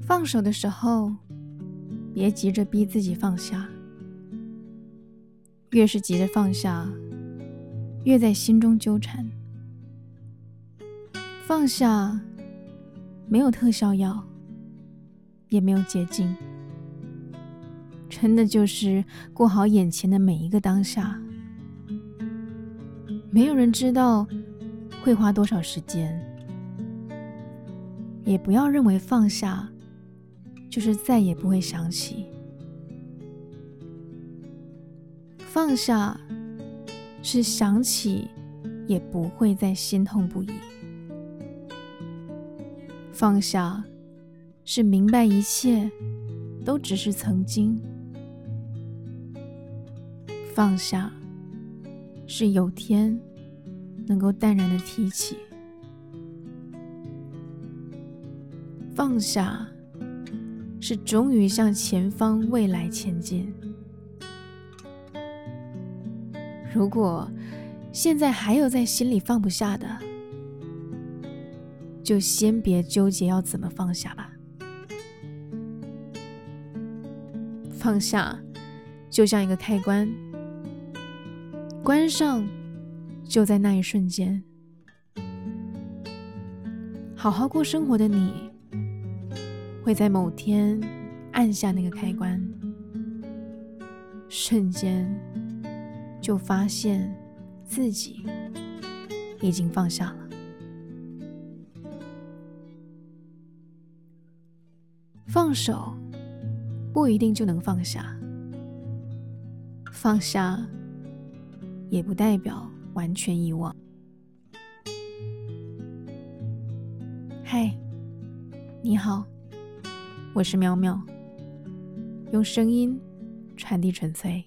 放手的时候别急着逼自己放下。越是急着放下越在心中纠缠。放下没有特效药也没有捷径。真的就是过好眼前的每一个当下。没有人知道会花多少时间，也不要认为放下就是再也不会想起。放下是想起也不会再心痛不已。放下，是明白一切都只是曾经；放下，是有天能够淡然的提起；放下，是终于向前方未来前进。如果现在还有在心里放不下的，就先别纠结要怎么放下吧。放下就像一个开关，关上就在那一瞬间。好好过生活的你，会在某天按下那个开关，瞬间就发现自己已经放下了。放手不一定就能放下，放下也不代表完全遗忘。嗨，你好，我是喵喵，用声音传递纯粹。